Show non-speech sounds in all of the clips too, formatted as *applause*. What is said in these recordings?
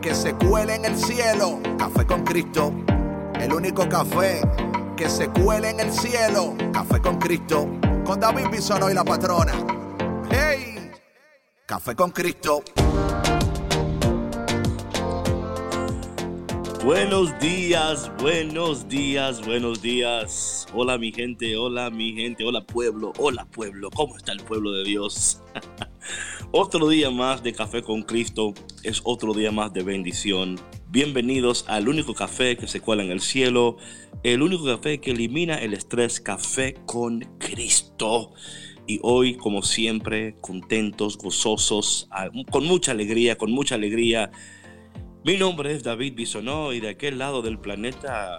que se cuele en el cielo. Café con Cristo, el único café que se cuele en el cielo. Café con Cristo, con David Bisono y la patrona. ¡Hey! Café con Cristo. Buenos días, buenos días, buenos días. Hola mi gente, hola mi gente, hola pueblo, hola pueblo. ¿Cómo está el pueblo de Dios? *laughs* Otro día más de Café con Cristo es otro día más de bendición. Bienvenidos al único café que se cuela en el cielo, el único café que elimina el estrés, Café con Cristo. Y hoy, como siempre, contentos, gozosos, con mucha alegría, con mucha alegría. Mi nombre es David Bisonó y de aquel lado del planeta,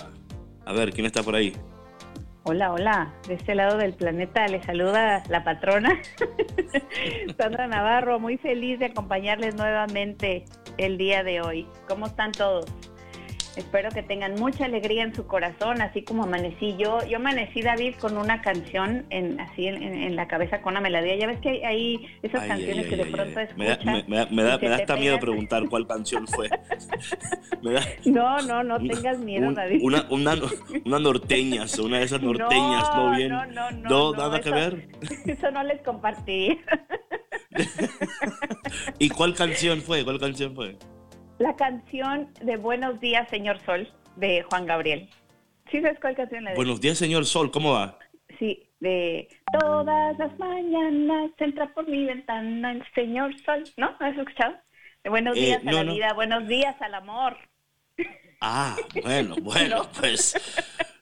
a ver, ¿quién está por ahí? Hola, hola. De este lado del planeta le saluda la patrona *laughs* Sandra Navarro, muy feliz de acompañarles nuevamente el día de hoy. ¿Cómo están todos? Espero que tengan mucha alegría en su corazón, así como amanecí yo. Yo amanecí, David, con una canción en, así en, la cabeza con una melodía. Ya ves que hay, esas canciones que de pronto escuchas. Me da, me, da, me da hasta miedo preguntar cuál canción fue. *laughs* no, no, no tengas miedo, David. Una, una, una norteña, una de esas *laughs* norteñas, no, bien. No, no, no. No, nada que ver. *laughs* Eso no les compartí. ¿Y cuál canción fue? ¿Cuál canción fue? La canción de Buenos días, señor Sol, de Juan Gabriel. ¿Sí sabes cuál canción le Buenos días, señor Sol, ¿cómo va? Sí, de todas las mañanas entra por mi ventana el señor Sol, ¿no? ¿Has escuchado? De buenos eh, días a la vida, buenos días al amor. Ah, bueno, *laughs* bueno, pues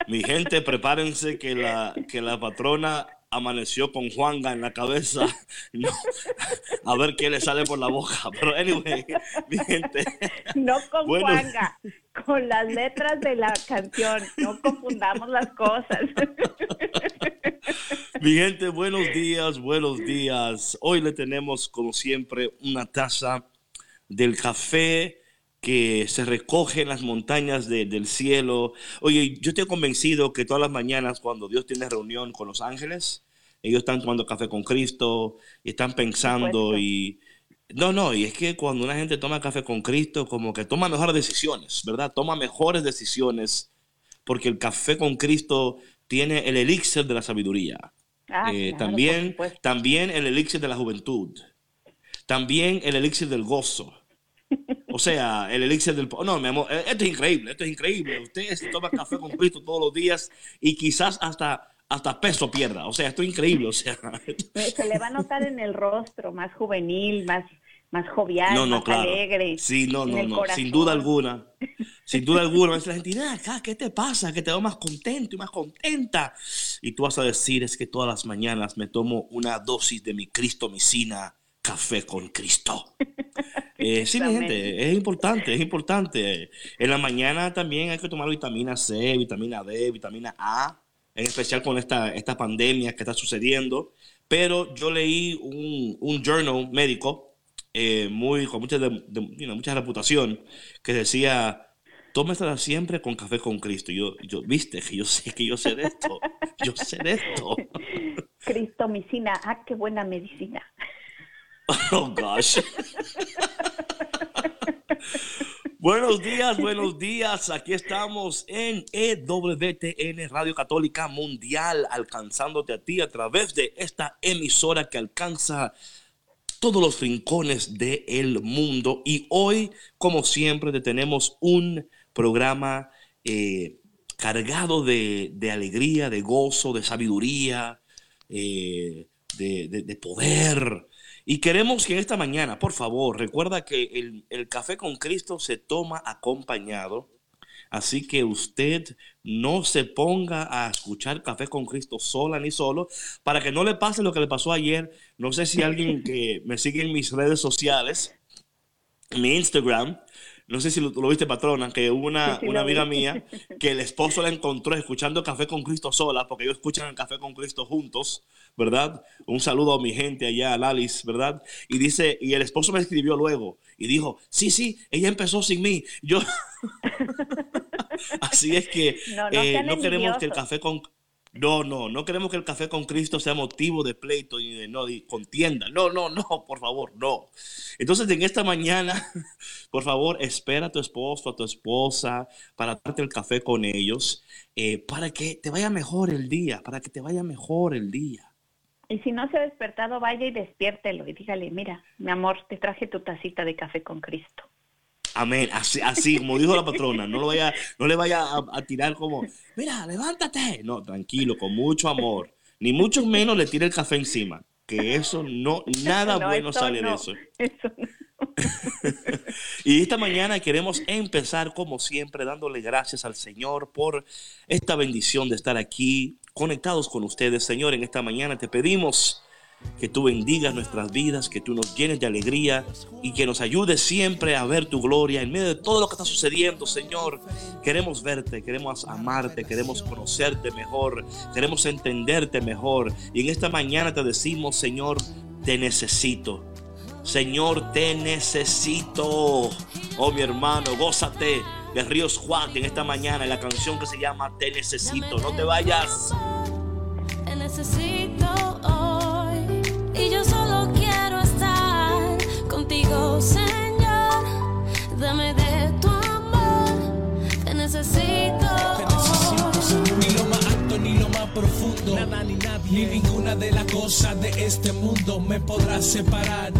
mi gente, prepárense que la, que la patrona amaneció con Juanga en la cabeza. *laughs* a ver qué le sale por la boca. *laughs* Pero anyway, mi gente. No con Juanga, con las letras de la canción. No confundamos las cosas. *laughs* Mi gente, buenos días, buenos días. Hoy le tenemos, como siempre, una taza del café que se recoge en las montañas del cielo. Oye, yo estoy convencido que todas las mañanas cuando Dios tiene reunión con los ángeles, ellos están tomando café con Cristo y están pensando y... No, no, y es que cuando una gente toma café con Cristo, como que toma mejores decisiones, ¿verdad? Toma mejores decisiones porque el café con Cristo tiene el elixir de la sabiduría. Ah, eh, también, también el elixir de la juventud. También el elixir del gozo. O sea, el elixir del... No, mi amor, e-, esto es increíble, esto es increíble. Usted toma café con Cristo todos los días y quizás hasta hasta peso pierda. O sea, esto es increíble. O sea. *laughs* Se le va a notar en el rostro más juvenil, más, más jovial, más alegre. Sí, no, no, no, sin duda alguna. Sin duda alguna. la gente, acá, ¿qué te pasa? Que te veo más contento y más contenta. Y tú vas a decir, es que todas las mañanas me tomo una dosis de mi Cristo Micina café con Cristo. *laughs* Eh, sí, mi gente, es importante, es importante. En la mañana también hay que tomar vitamina C, vitamina D, vitamina A en especial con esta, esta pandemia que está sucediendo. Pero yo leí un, un journal médico eh, muy, con mucha, de, mucha reputación que decía, tómesela siempre con café con Cristo. Yo, yo, viste, que yo sé que yo sé de esto. Yo sé de esto. *laughs* Cristomicina, ah, qué buena medicina. *laughs* Oh, gosh. Buenos días, buenos días. Aquí estamos en EWTN Radio Católica Mundial, alcanzándote a ti a través de esta emisora que alcanza todos los rincones del mundo. Y hoy, como siempre, te tenemos un programa eh, cargado de, alegría, de gozo, de sabiduría, eh, de poder. Y queremos que esta mañana, por favor, recuerda que el, café con Cristo se toma acompañado. Así que usted no se ponga a escuchar Café con Cristo sola ni solo, para que no le pase lo que le pasó ayer. No sé si alguien que me sigue en mis redes sociales, mi Instagram, no sé si lo, viste, patrona, que hubo una, una amiga mía *laughs* que el esposo la encontró escuchando Café con Cristo sola, porque ellos escuchan el Café con Cristo juntos, ¿verdad? Un saludo a mi gente allá, a Lalis, ¿verdad? Y dice, y el esposo me escribió luego y dijo, sí, sí, ella empezó sin mí. Yo, *laughs* *laughs* así es que no, eh, queremos que el Café con no, no, no queremos que el café con Cristo sea motivo de pleito y de, no, de contienda. No, no, no, por favor, no. Entonces, en esta mañana, *laughs* por favor, espera a tu esposo, a tu esposa, para darte el café con ellos, eh, para que te vaya mejor el día, para que te vaya mejor el día. Y si no se ha despertado, vaya y despiértelo y dígale, mira, mi amor, te traje tu tacita de café con Cristo. Amén. Así, así como dijo la patrona, no, lo vaya, no le vaya a, tirar como, mira, levántate. No, tranquilo, con mucho amor. Ni mucho menos le tire el café encima. Que eso no, nada bueno sale de eso. *laughs* y esta mañana queremos empezar, como siempre, dándole gracias al Señor por esta bendición de estar aquí conectados con ustedes. Señor, en esta mañana te pedimos que tú bendigas nuestras vidas, que tú nos llenes de alegría y que nos ayudes siempre a ver tu gloria en medio de todo lo que está sucediendo, Señor. Queremos verte, queremos amarte, queremos conocerte mejor, queremos entenderte mejor. Y en esta mañana te decimos, Señor, te necesito. Señor, te necesito. Oh, mi hermano, gózate de Ríos Juan en esta mañana en la canción que se llama Te necesito. No te vayas. Te necesito. Señor. Dame de tu amor, te necesito. Profundo, nada ni nadie, ni ninguna de las cosas de este mundo me podrá separar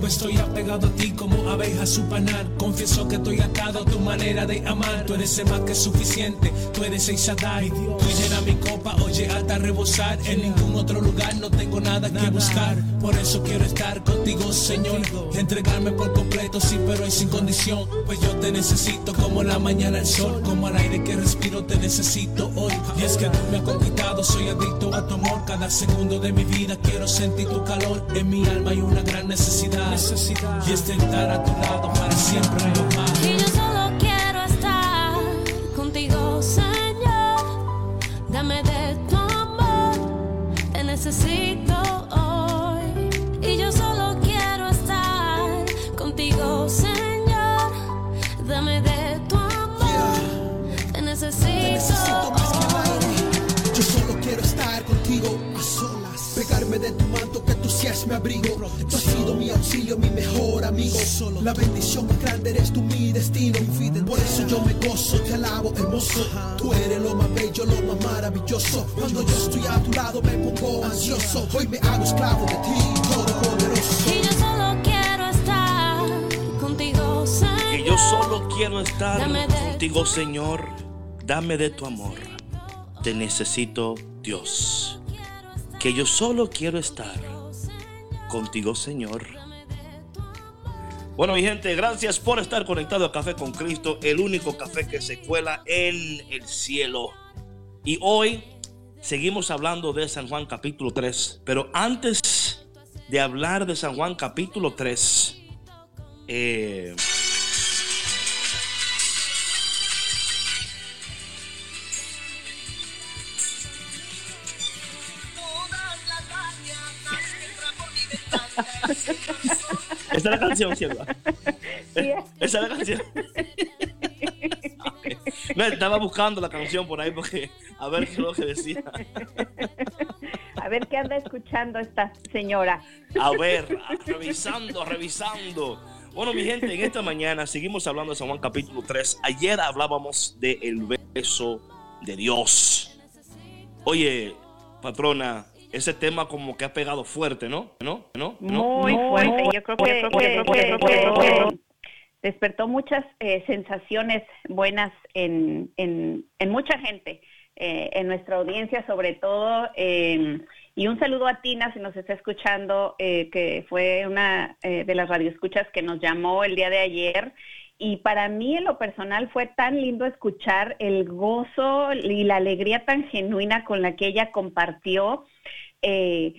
pues estoy apegado a ti como abeja a su panal. Confieso que estoy atado a tu manera de amar. Tú eres el más que suficiente, tú eres el Shaddai. Tú llena mi copa, oye, hasta rebosar. En ningún otro lugar no tengo nada que buscar. Por eso quiero estar contigo, Señor. Entregarme por completo, sí, pero es sin condición. Pues yo te necesito como la mañana el sol, como el aire que respiro, te necesito hoy. Y es que tú me has conquistado, soy adicto a tu amor. Cada segundo de mi vida quiero sentir tu calor. En mi alma hay una gran necesidad y es estar a tu lado para siempre Y manto que tú seas mi abrigo mi auxilio, mi mejor amigo. La bendición más grande eres tú, mi destino. Por eso yo me gozo, te alabo, hermoso. Tú eres lo más bello, lo más maravilloso. Cuando yo estoy a tu lado me pongo ansioso. Hoy me hago esclavo de ti, todopoderoso. Y yo solo quiero estar contigo, Señor. Y yo solo quiero estar contigo, Señor. Dame de tu amor. Te necesito, Dios. Que yo solo quiero estar contigo, Señor. Bueno, mi gente, gracias por estar conectado a Café con Cristo, el único café que se cuela en el cielo. Y hoy seguimos hablando de San Juan capítulo 3, pero antes de hablar de San Juan capítulo 3, eh, *laughs* Esa es la canción, ¿cierto? Esa es la canción. No, estaba buscando la canción por ahí porque a ver qué es lo que decía. A ver qué anda escuchando esta señora. A ver, revisando, revisando. Bueno, mi gente, en esta mañana seguimos hablando de San Juan capítulo 3. Ayer hablábamos del beso de Dios. Oye, patrona, ese tema como que ha pegado fuerte, ¿no? ¿No? ¿No? Muy fuerte. Yo creo que, despertó muchas eh, sensaciones buenas en, en, en mucha gente, eh, en nuestra audiencia sobre todo. Em, y un saludo a Tina, si nos está escuchando, eh, que fue una de las radioescuchas que nos llamó el día de ayer. Y para mí, en lo personal, fue tan lindo escuchar el gozo y la alegría tan genuina con la que ella compartió eh,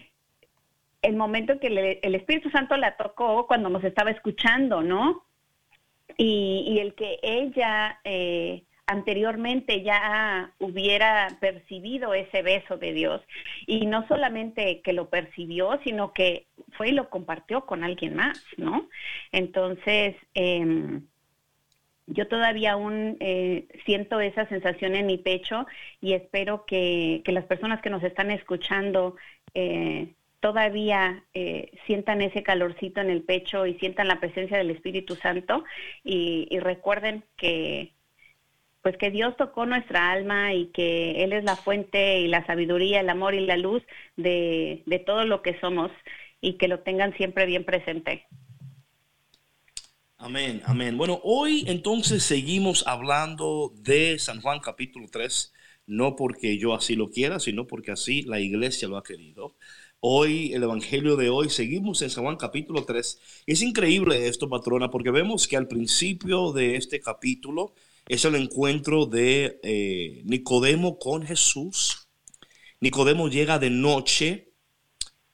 el momento que el Espíritu Santo la tocó cuando nos estaba escuchando, ¿no? y, y el que ella eh, anteriormente ya hubiera percibido ese beso de Dios y no solamente que lo percibió, sino que fue y lo compartió con alguien más, ¿no? Entonces, eh, yo todavía aún eh, siento esa sensación en mi pecho y espero que, que las personas que nos están escuchando eh, todavía eh, sientan ese calorcito en el pecho y sientan la presencia del Espíritu Santo y, y recuerden que pues que Dios tocó nuestra alma y que Él es la fuente y la sabiduría, el amor y la luz de, de todo lo que somos y que lo tengan siempre bien presente. Amén, amén. Bueno, hoy entonces seguimos hablando de San Juan capítulo 3, no porque yo así lo quiera, sino porque así la iglesia lo ha querido. Hoy, el Evangelio de hoy, seguimos en San Juan capítulo 3. Es increíble esto, patrona, porque vemos que al principio de este capítulo es el encuentro de eh, Nicodemo con Jesús. Nicodemo llega de noche,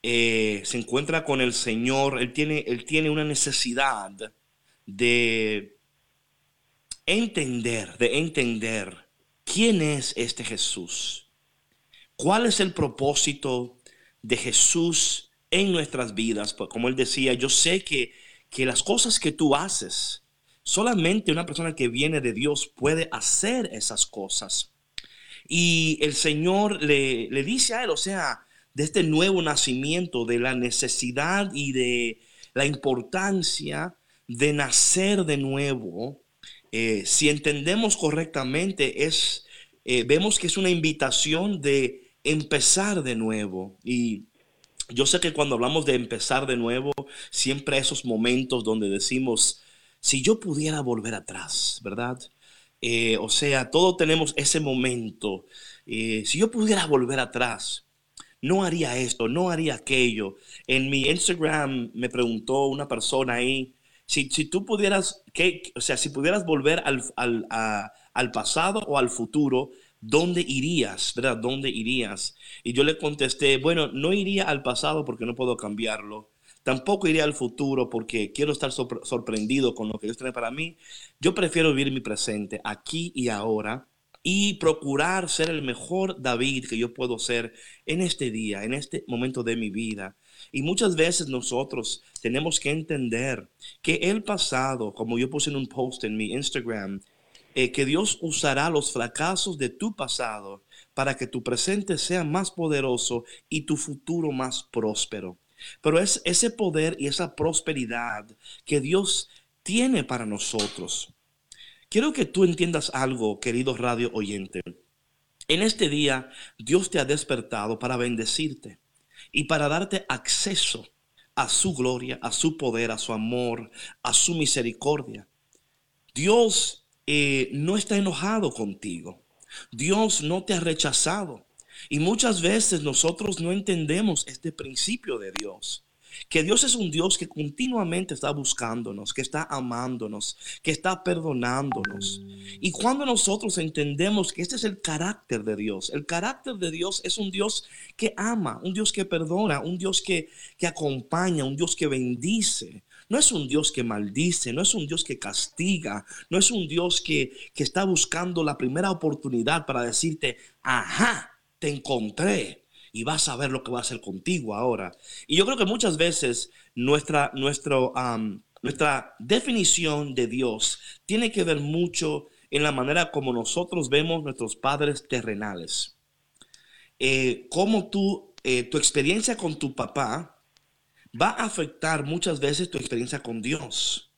eh, se encuentra con el Señor, él tiene, él tiene una necesidad de entender, de entender quién es este Jesús. ¿Cuál es el propósito de Jesús en nuestras vidas? Pues como él decía, yo sé que, que las cosas que tú haces, solamente una persona que viene de Dios puede hacer esas cosas. Y el Señor le, le dice a él, o sea, de este nuevo nacimiento, de la necesidad y de la importancia de nacer de nuevo, eh, si entendemos correctamente, es, eh, vemos que es una invitación de empezar de nuevo. Y yo sé que cuando hablamos de empezar de nuevo, siempre esos momentos donde decimos, si yo pudiera volver atrás, ¿verdad? Eh, o sea, todos tenemos ese momento. si yo pudiera volver atrás, no haría esto, no haría aquello. En mi Instagram me preguntó una persona ahí, si, tú pudieras, o sea, si pudieras volver al, al, pasado o al futuro, ¿dónde irías? ¿Verdad? ¿Dónde irías? Y yo le contesté, bueno, no iría al pasado porque no puedo cambiarlo. Tampoco iría al futuro porque quiero estar sorprendido con lo que Dios tiene para mí. Yo prefiero vivir mi presente aquí y ahora y procurar ser el mejor David que yo puedo ser en este día, en este momento de mi vida. Y muchas veces nosotros tenemos que entender que el pasado, como yo puse en un post en mi Instagram, eh, que Dios usará los fracasos de tu pasado para que tu presente sea más poderoso y tu futuro más próspero. Pero es ese poder y esa prosperidad que Dios tiene para nosotros. Quiero que tú entiendas algo, querido radio oyente. En este día, Dios te ha despertado para bendecirte y para darte acceso a su gloria, a su poder, a su amor, a su misericordia. Dios eh, no está enojado contigo. Dios no te ha rechazado. Y muchas veces nosotros no entendemos este principio de Dios que Dios es un Dios que continuamente está buscándonos, que está amándonos, que está perdonándonos. Y cuando nosotros entendemos que este es el carácter de Dios, el carácter de Dios es un Dios que ama, un Dios que perdona, un Dios que, que acompaña, un Dios que bendice. No es un Dios que maldice, no es un Dios que castiga, no es un Dios que, que está buscando la primera oportunidad para decirte, ajá, te encontré y vas a ver lo que va a hacer contigo ahora. Y yo creo que muchas veces nuestra, nuestra definición de Dios tiene que ver mucho en la manera como nosotros vemos nuestros padres terrenales. Eh, como tú, eh, tu experiencia con tu papá va a afectar muchas veces tu experiencia con Dios.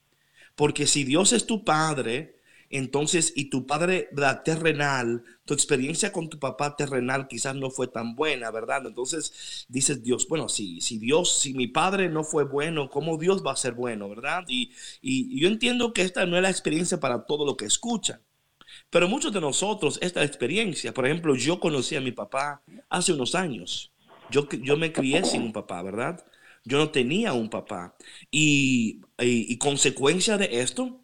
Porque si Dios es tu padre, entonces, y tu padre terrenal, tu experiencia con tu papá terrenal quizás no fue tan buena, ¿verdad? Entonces dices Dios, bueno, si, si Dios, si mi padre no fue bueno, ¿cómo Dios va a ser bueno, verdad? Y, y yo entiendo que esta no es la experiencia para todo lo que escuchan. Pero muchos de nosotros, esta experiencia, por ejemplo, yo conocí a mi papá hace unos años. Yo, yo me crié sin un papá, ¿verdad? Yo no tenía un papá. Y, y consecuencia de esto,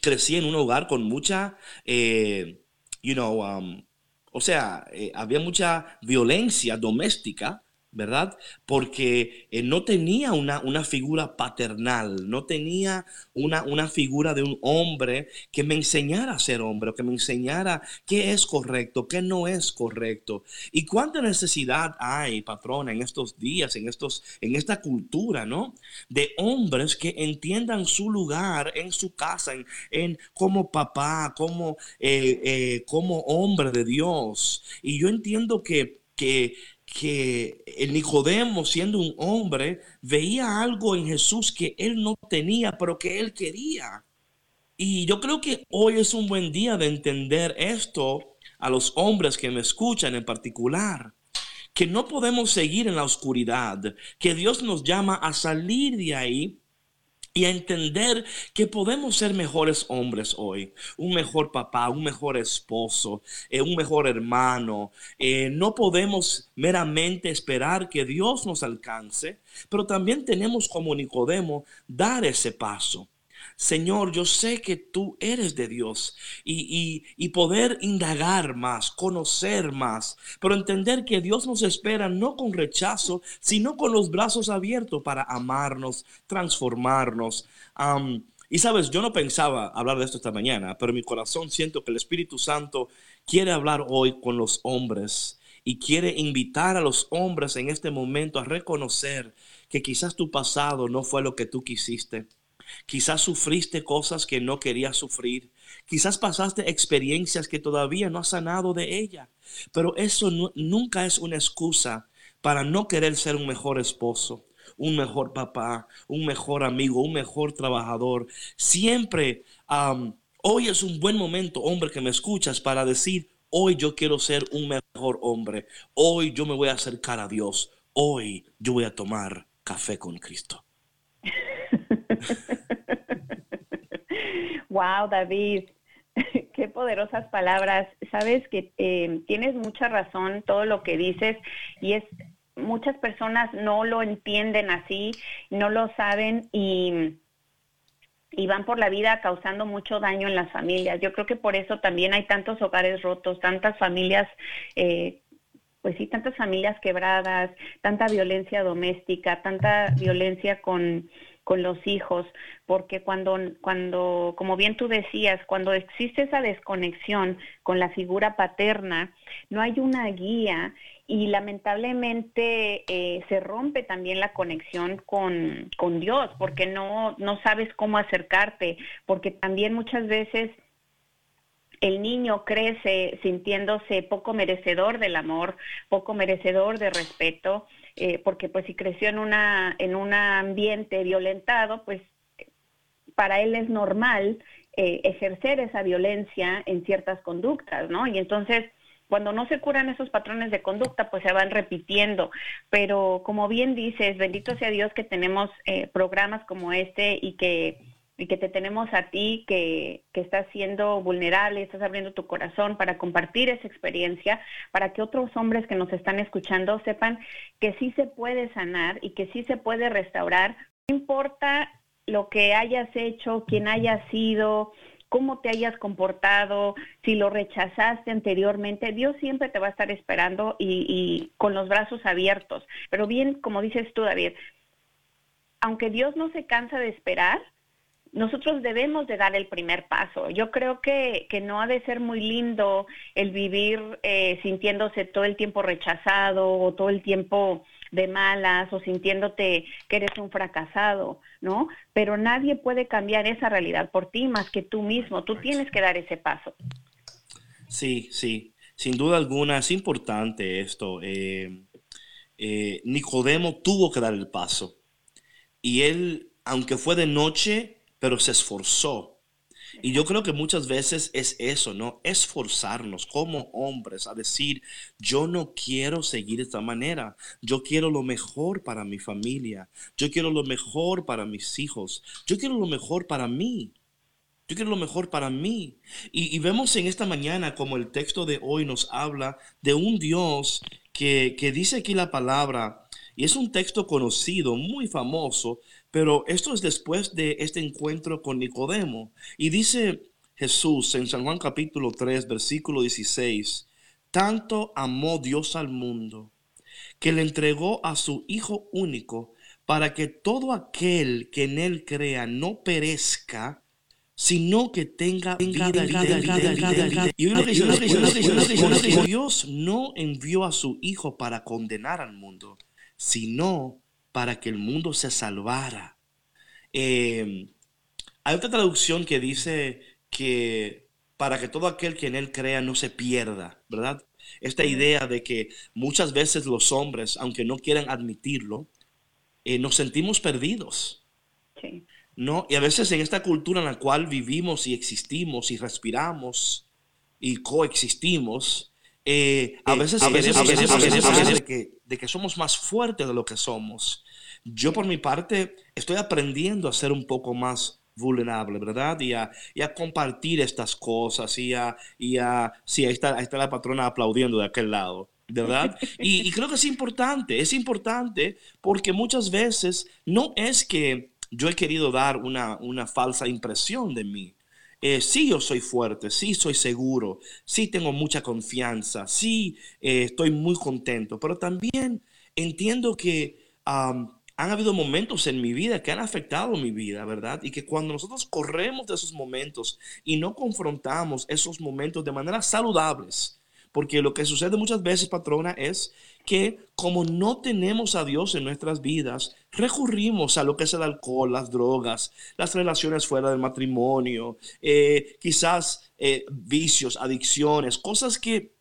crecí en un hogar con mucha, eh, you know, um, o sea, eh, había mucha violencia doméstica, ¿verdad? Porque eh, no tenía una, una, figura paternal, no tenía una, una, figura de un hombre que me enseñara a ser hombre, que me enseñara qué es correcto, qué no es correcto. Y cuánta necesidad hay, patrona, en estos días, en, estos, en esta cultura, ¿no? De hombres que entiendan su lugar en su casa, en, como papá, como, eh, eh, hombre de Dios. Y yo entiendo que, que que el Nicodemo, siendo un hombre, veía algo en Jesús que él no tenía, pero que él quería. Y yo creo que hoy es un buen día de entender esto a los hombres que me escuchan en particular, que no podemos seguir en la oscuridad, que Dios nos llama a salir de ahí y entender que podemos ser mejores hombres hoy, un mejor papá, un mejor esposo, eh, un mejor hermano. Eh, no podemos meramente esperar que Dios nos alcance, pero también tenemos como Nicodemo dar ese paso. Señor, yo sé que tú eres de Dios y, y, poder indagar más, conocer más, pero entender que Dios nos espera no con rechazo, sino con los brazos abiertos para amarnos, transformarnos. y sabes, yo no pensaba hablar de esto esta mañana, pero en mi corazón siento que el Espíritu Santo quiere hablar hoy con los hombres y quiere invitar a los hombres en este momento a reconocer que quizás tu pasado no fue lo que tú quisiste Quizás sufriste cosas que no querías sufrir. Quizás pasaste experiencias que todavía no has sanado de ella. Pero eso nunca es una excusa para no querer ser un mejor esposo, un mejor papá, un mejor amigo, un mejor trabajador. Siempre, hoy es un buen momento, hombre, que me escuchas para decir, hoy yo quiero ser un mejor hombre. Hoy yo me voy a acercar a Dios. Hoy yo voy a tomar café con Cristo. *laughs* *laughs* wow, David, *laughs* qué poderosas palabras. Sabes que eh, tienes mucha razón todo lo que dices y es muchas personas no lo entienden así, no lo saben y y van por la vida causando mucho daño en las familias. Yo creo que por eso también hay tantos hogares rotos, tantas familias eh, pues sí, tantas familias quebradas, tanta violencia doméstica, tanta violencia con, con los hijos, porque cuando, cuando, como bien tú decías, cuando existe esa desconexión con la figura paterna, no hay una guía y lamentablemente eh, se rompe también la conexión con, con Dios, porque no, no sabes cómo acercarte, porque también muchas veces el niño crece sintiéndose poco merecedor del amor, poco merecedor de respeto, eh, porque pues si creció en una en un ambiente violentado, pues para él es normal eh, ejercer esa violencia en ciertas conductas, ¿no? Y entonces cuando no se curan esos patrones de conducta, pues se van repitiendo. Pero como bien dices, bendito sea Dios que tenemos eh, programas como este y que y que te tenemos a ti que, que estás siendo vulnerable, estás abriendo tu corazón para compartir esa experiencia, para que otros hombres que nos están escuchando sepan que sí se puede sanar y que sí se puede restaurar, no importa lo que hayas hecho, quién hayas sido, cómo te hayas comportado, si lo rechazaste anteriormente, Dios siempre te va a estar esperando y, y, con los brazos abiertos. Pero bien, como dices tú, David, aunque Dios no se cansa de esperar, nosotros debemos de dar el primer paso. Yo creo que, que no ha de ser muy lindo el vivir eh, sintiéndose todo el tiempo rechazado o todo el tiempo de malas o sintiéndote que eres un fracasado, ¿no? Pero nadie puede cambiar esa realidad por ti más que tú mismo. Tú tienes que dar ese paso. Sí, sí, sin duda alguna es importante esto. Eh, eh, Nicodemo tuvo que dar el paso y él, aunque fue de noche, pero se esforzó. Y yo creo que muchas veces es eso, ¿no? Esforzarnos como hombres a decir, yo no quiero seguir esta manera, yo quiero lo mejor para mi familia, yo quiero lo mejor para mis hijos, yo quiero lo mejor para mí. Yo quiero lo mejor para mí. Y, y vemos en esta mañana como el texto de hoy nos habla de un Dios que, que dice aquí la palabra, y es un texto conocido, muy famoso, pero esto es después de este encuentro con Nicodemo. Y dice Jesús en San Juan capítulo 3, versículo 16, tanto amó Dios al mundo que le entregó a su Hijo único para que todo aquel que en él crea no perezca, sino que tenga vida, Y Dios no envió a su Hijo para condenar al mundo, sino para que el mundo se salvara. Eh, hay otra traducción que dice que para que todo aquel que en él crea no se pierda, ¿verdad? Esta idea de que muchas veces los hombres, aunque no quieran admitirlo, eh, nos sentimos perdidos. ¿no? Y a veces en esta cultura en la cual vivimos y existimos y respiramos y coexistimos, eh, a veces, a veces, a veces, de, que, de que somos más fuertes de lo que somos. Yo por mi parte estoy aprendiendo a ser un poco más vulnerable, ¿verdad? Y a, y a compartir estas cosas y a, y a sí, ahí está, ahí está la patrona aplaudiendo de aquel lado. ¿verdad? *laughs* Y, y, creo que es importante, es importante porque muchas veces no es que yo he querido dar una, una falsa impresión de mí. Eh, sí, yo soy fuerte, sí, soy seguro, sí, tengo mucha confianza, sí, eh, estoy muy contento, pero también entiendo que han habido momentos en mi vida que han afectado mi vida, ¿verdad? Y que cuando nosotros corremos de esos momentos y no confrontamos esos momentos de manera saludables, porque lo que sucede muchas veces, patrona, es que como no tenemos a Dios en nuestras vidas, recurrimos a lo que es el alcohol, las drogas, las relaciones fuera del matrimonio, eh, quizás eh, vicios, adicciones, cosas que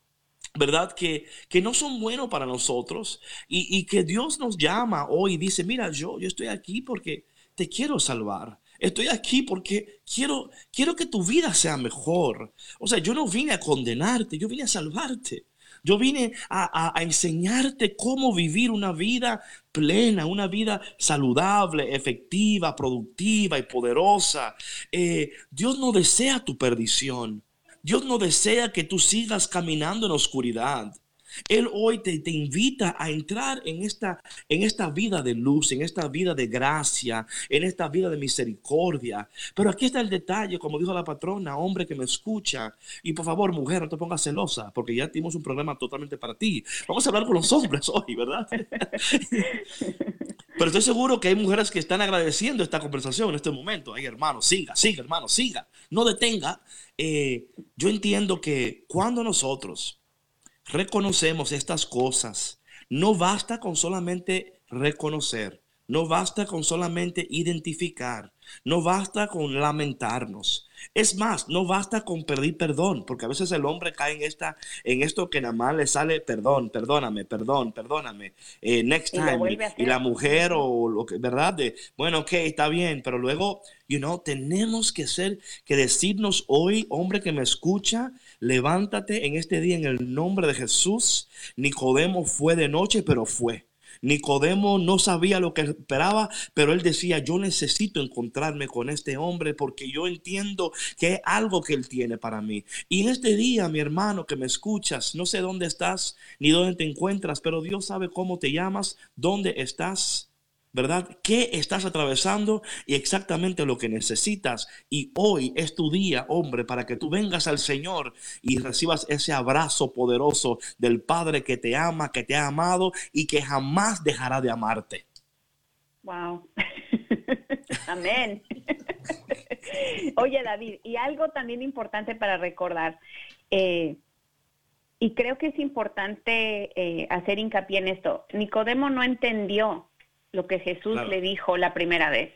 ¿verdad? Que, que no son buenos para nosotros y, y, que Dios nos llama hoy y dice, mira, yo, yo estoy aquí porque te quiero salvar. Estoy aquí porque quiero, quiero que tu vida sea mejor. O sea, yo no vine a condenarte, yo vine a salvarte. Yo vine a, enseñarte cómo vivir una vida plena, una vida saludable, efectiva, productiva y poderosa. Eh, Dios no desea tu perdición. Dios no desea que tú sigas caminando en oscuridad. Él hoy te, te, invita a entrar en esta, en esta vida de luz, en esta vida de gracia, en esta vida de misericordia. Pero aquí está el detalle, como dijo la patrona, hombre que me escucha. Y por favor, mujer, no te pongas celosa, porque ya tenemos un programa totalmente para ti. Vamos a hablar con los hombres *laughs* hoy, ¿verdad? *laughs* Pero estoy seguro que hay mujeres que están agradeciendo esta conversación en este momento. Ay, hermano, siga, siga, hermano, siga. No detenga. Eh, yo entiendo que cuando nosotros reconocemos estas cosas, no basta con solamente reconocer, no basta con solamente identificar, no basta con lamentarnos. Es más, no basta con pedir perdón, porque a veces el hombre cae en esta, en esto que nada más le sale perdón, perdóname, perdón, perdóname, eh, next time. Y, la mujer o lo que, ¿verdad? De, bueno, ok, está bien, pero luego, you know, tenemos que ser, que decirnos hoy, hombre que me escucha, levántate en este día en el nombre de Jesús. Nicodemo fue de noche, pero fue. Nicodemo no sabía lo que esperaba, pero él decía, yo necesito encontrarme con este hombre porque yo entiendo que es algo que él tiene para mí. Y en este día, mi hermano que me escuchas, no sé dónde estás ni dónde te encuentras, pero Dios sabe cómo te llamas, dónde estás. ¿Verdad? ¿Qué estás atravesando y exactamente lo que necesitas? Y hoy es tu día, hombre, para que tú vengas al Señor y recibas ese abrazo poderoso del Padre que te ama, que te ha amado y que jamás dejará de amarte. Wow. *laughs* Amén. *laughs* Oye, David, y algo también importante para recordar, eh, y creo que es importante eh, hacer hincapié en esto, Nicodemo no entendió lo que Jesús le dijo la primera vez.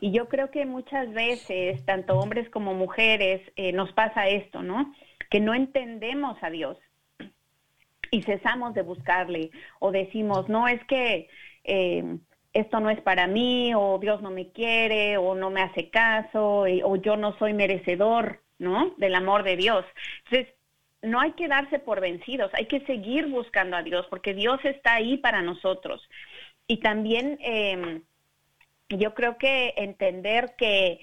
Y yo creo que muchas veces, tanto hombres como mujeres, eh, nos pasa esto, ¿no? Que no entendemos a Dios y cesamos de buscarle o decimos, no, es que eh, esto no es para mí o Dios no me quiere o no me hace caso o yo no soy merecedor, ¿no? Del amor de Dios. Entonces, no hay que darse por vencidos, hay que seguir buscando a Dios porque Dios está ahí para nosotros. Y también em, yo creo que entender que,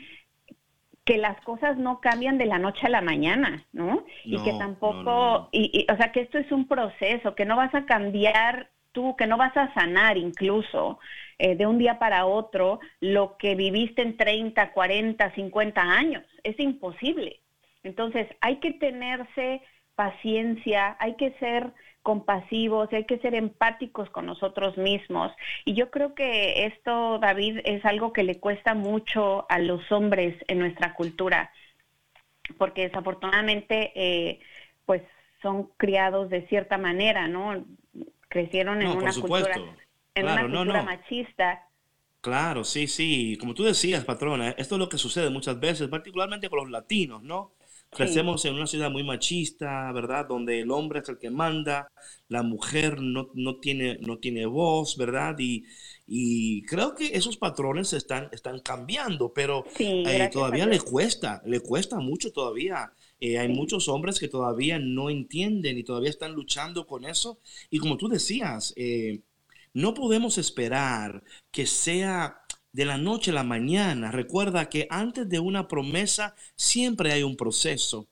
que las cosas no cambian de la noche a la mañana, ¿no? y que tampoco, y, o sea, que esto es un proceso, que no vas a cambiar tú, que no vas a sanar incluso eh, de un día para otro lo que viviste en 30, 40, 50 años. Es imposible. Entonces, hay que tenerse paciencia, hay que ser compasivos, hay que ser empáticos con nosotros mismos. Y yo creo que esto, David, es algo que le cuesta mucho a los hombres en nuestra cultura, porque desafortunadamente, eh, pues son criados de cierta manera, ¿no? Crecieron en una cultura, en una cultura machista. Claro, sí, sí. Como tú decías, patrona, esto es lo que sucede muchas veces, particularmente con los latinos, ¿no? Crecemos en una ciudad muy machista, ¿verdad? Donde el hombre es el que manda, la mujer no, no tiene, no tiene voz, ¿verdad? Y, y creo que esos patrones están, están cambiando, pero eh, todavía le cuesta, le cuesta mucho todavía. Eh, hay muchos hombres que todavía no entienden y todavía están luchando con eso. Y como tú decías, eh, no podemos esperar que sea de la noche a la mañana. Recuerda que antes de una promesa siempre hay un proceso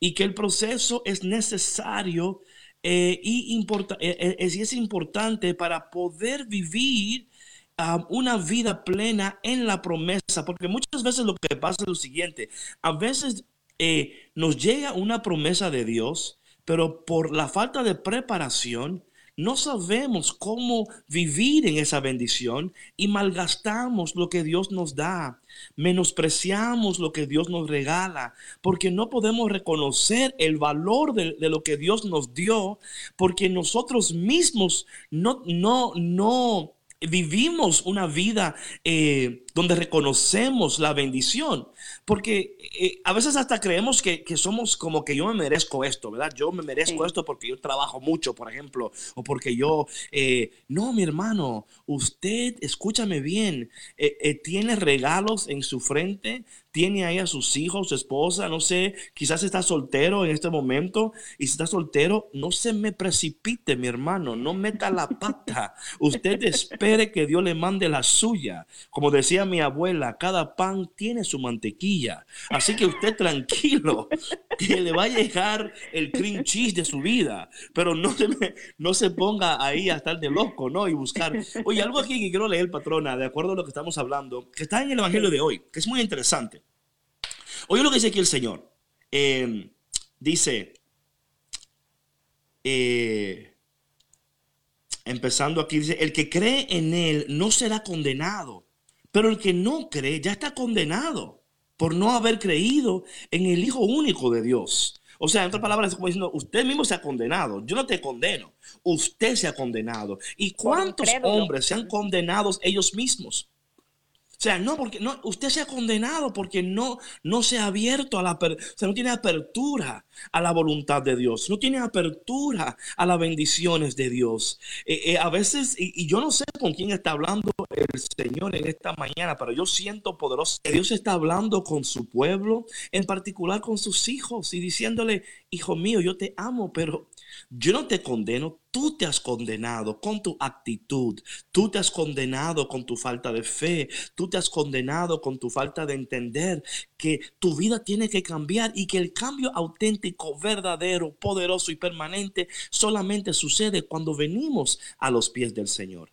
y que el proceso es necesario eh, y eh, eh, es, importante para poder vivir ah, una vida plena en la promesa, porque muchas veces lo que pasa es lo siguiente, a veces nos llega una promesa de Dios, pero por la falta de preparación, no sabemos cómo vivir en esa bendición y malgastamos lo que Dios nos da, menospreciamos lo que Dios nos regala, porque no podemos reconocer el valor de, lo que Dios nos dio, porque nosotros mismos no, no, no vivimos una vida eh, donde reconocemos la bendición. Porque eh, a veces hasta creemos que, somos como que yo me merezco esto, ¿verdad? Yo me merezco esto porque yo trabajo mucho, por ejemplo, o porque yo... Eh, no, mi hermano, usted, escúchame bien, eh, tiene regalos en su frente, tiene ahí a sus hijos, su esposa, no sé, quizás está soltero en este momento y si está soltero, no se me precipite, mi hermano, no meta la pata. *laughs* Usted espere que Dios le mande la suya. Como decía mi abuela, cada pan tiene su mantequilla. Así que usted tranquilo, que le va a llegar el cream cheese de su vida, pero no se, no se ponga ahí a estar de loco, ¿no? Y buscar. Oye, algo aquí que quiero leer, patrona, de acuerdo a lo que estamos hablando, que está en el Evangelio de hoy, que es muy interesante. Oye lo que dice aquí el Señor. Em, dice, eh, empezando aquí, dice, el que cree en Él no será condenado pero el que no cree ya está condenado por no haber creído en el Hijo único de Dios. O sea, en otras palabras, como diciendo, usted mismo se ha condenado. Yo no te condeno. Usted se ha condenado. ¿Y cuántos hombres se han condenado ellos mismos? O sea, no, porque no, usted se ha condenado porque no, no se ha abierto a la, o sea, no tiene apertura a la voluntad de Dios, no tiene apertura a las bendiciones de Dios. Eh, eh, a veces, y, yo no sé con quién está hablando el Señor en esta mañana, pero yo siento poderoso que Dios está hablando con su pueblo, en particular con sus hijos, y diciéndole, hijo mío, yo te amo, pero yo no te condeno, tú te has condenado con tu actitud, tú te has condenado con tu falta de fe, tú te has condenado con tu falta de entender que tu vida tiene que cambiar y que el cambio auténtico, verdadero, poderoso y permanente solamente sucede cuando venimos a los pies del Señor.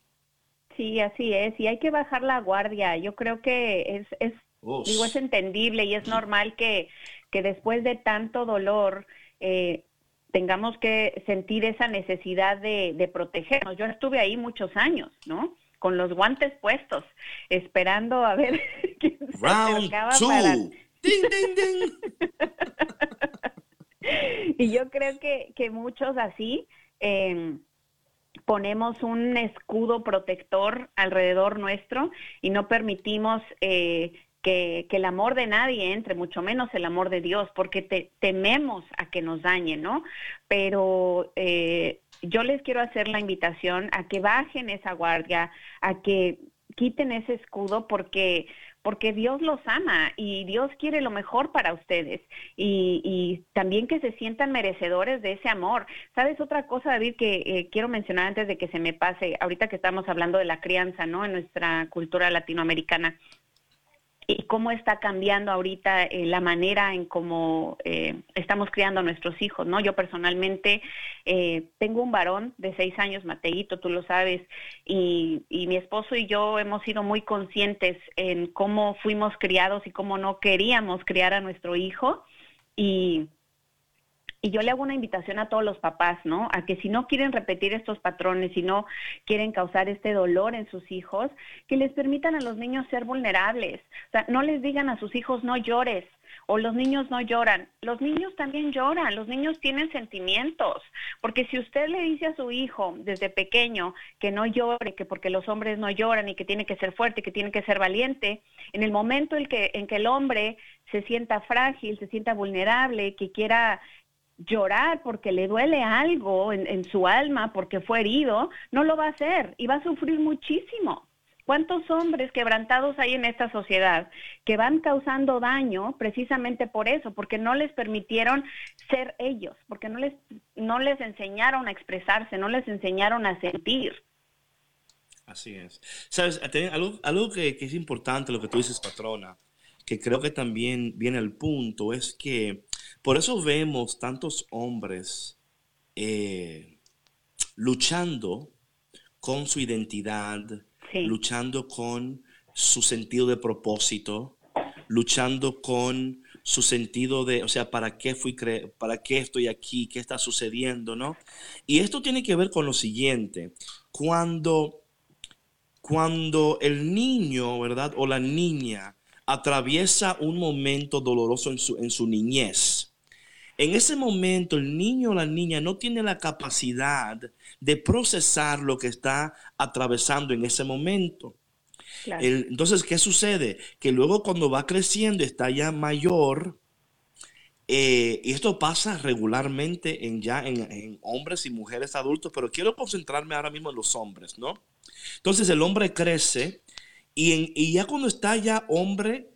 Sí, así es, y hay que bajar la guardia. Yo creo que es, es digo, es entendible y es normal que, que después de tanto dolor, eh, tengamos que sentir esa necesidad de, protegernos. Yo estuve ahí muchos años, ¿no? Con los guantes puestos, esperando a ver *laughs* quién se acercaba para... ¡Ding, ding, ding! *laughs* y yo creo que, que muchos así em, ponemos un escudo protector alrededor nuestro y no permitimos eh, que, el amor de nadie entre, mucho menos el amor de Dios, porque te, tememos a que nos dañen, ¿no? Pero eh, yo les quiero hacer la invitación a que bajen esa guardia, a que quiten ese escudo, porque porque Dios los ama y Dios quiere lo mejor para ustedes y, también que se sientan merecedores de ese amor. ¿Sabes otra cosa, David, que eh, quiero mencionar antes de que se me pase? Ahorita que estamos hablando de la crianza, ¿no? En nuestra cultura latinoamericana y cómo está cambiando ahorita eh, la manera en cómo eh, estamos criando a nuestros hijos, ¿no? Yo personalmente eh, tengo un varón de seis años, Mateito, tú lo sabes, y, y, mi esposo y yo hemos sido muy conscientes en cómo fuimos criados y cómo no queríamos criar a nuestro hijo, y y yo le hago una invitación a todos los papás, ¿no? A que si no quieren repetir estos patrones, si no quieren causar este dolor en sus hijos, que les permitan a los niños ser vulnerables. O sea, no les digan a sus hijos no llores, o los niños no lloran. Los niños también lloran, los niños tienen sentimientos, porque si usted le dice a su hijo desde pequeño que no llore, que porque los hombres no lloran y que tiene que ser fuerte, que tiene que ser valiente, en el momento en que, en que el hombre se sienta frágil, se sienta vulnerable, que quiera llorar porque le duele algo en, su alma, porque fue herido, no lo va a hacer y va a sufrir muchísimo. ¿Cuántos hombres quebrantados hay en esta sociedad que van causando daño precisamente por eso, porque no les permitieron ser ellos, porque no les, no les enseñaron a expresarse, no les enseñaron a sentir? Así es. Sabes, algo, algo que, que es importante, lo que tú dices, patrona, que creo que también viene al punto, es que por eso vemos tantos hombres eh, luchando con su identidad, luchando con su sentido de propósito, luchando con su sentido de, o sea, ¿para qué fui para qué estoy aquí? ¿Qué está sucediendo, no? Y esto tiene que ver con lo siguiente, cuando cuando el niño, ¿verdad? O la niña atraviesa un momento doloroso en su, en su niñez. En ese momento el niño o la niña no tiene la capacidad de procesar lo que está atravesando en ese momento. entonces, ¿qué sucede? Que luego cuando va creciendo, está ya mayor, eh, y esto pasa regularmente en ya en, hombres y mujeres adultos, pero quiero concentrarme ahora mismo en los hombres, ¿no? Entonces el hombre crece y, y ya cuando está ya hombre,